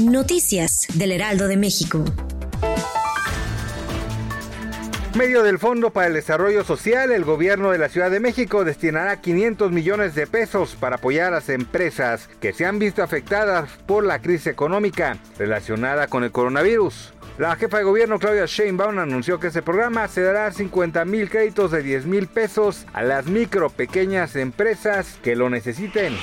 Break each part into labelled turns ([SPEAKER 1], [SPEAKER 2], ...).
[SPEAKER 1] Noticias del Heraldo de México.
[SPEAKER 2] Medio del Fondo para el Desarrollo Social, el gobierno de la Ciudad de México destinará 500 millones de pesos para apoyar a las empresas que se han visto afectadas por la crisis económica relacionada con el coronavirus. La jefa de gobierno Claudia Sheinbaum anunció que ese programa se dará 50 mil créditos de 10 mil pesos a las micro pequeñas empresas que lo necesiten.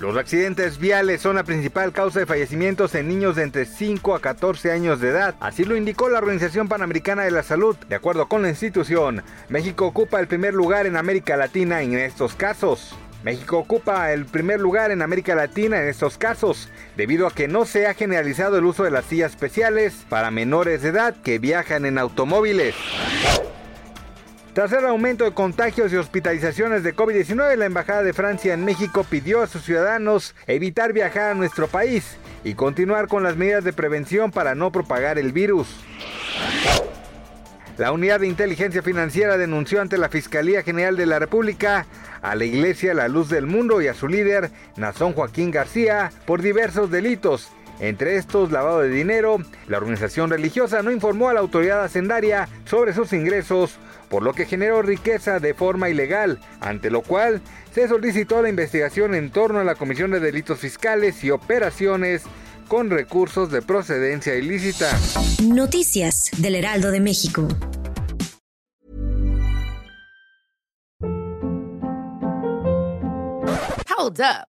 [SPEAKER 2] Los accidentes viales son la principal causa de fallecimientos en niños de entre 5 a 14 años de edad. Así lo indicó la Organización Panamericana de la Salud. De acuerdo con la institución, México ocupa el primer lugar en América Latina en estos casos. México ocupa el primer lugar en América Latina en estos casos, debido a que no se ha generalizado el uso de las sillas especiales para menores de edad que viajan en automóviles. Tras el aumento de contagios y hospitalizaciones de COVID-19, la Embajada de Francia en México pidió a sus ciudadanos evitar viajar a nuestro país y continuar con las medidas de prevención para no propagar el virus. La Unidad de Inteligencia Financiera denunció ante la Fiscalía General de la República a la Iglesia La Luz del Mundo y a su líder, Nazón Joaquín García, por diversos delitos. Entre estos, lavado de dinero, la organización religiosa no informó a la autoridad hacendaria sobre sus ingresos por lo que generó riqueza de forma ilegal, ante lo cual se solicitó la investigación en torno a la Comisión de Delitos Fiscales y Operaciones con recursos de procedencia ilícita.
[SPEAKER 1] Noticias del Heraldo de México.
[SPEAKER 3] Hold up.